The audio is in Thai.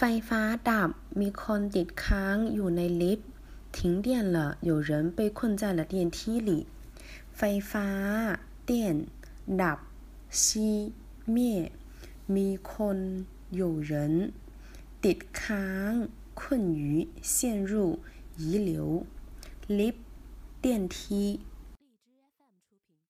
ไฟฟ้าดับมีคนติดค้างอยู่ในลิฟต์停电了有人被困在了电梯里ไฟฟ้า电ดับ熄灭มีคน有人ติดค้าง困于陷入遗留ลิฟต์电梯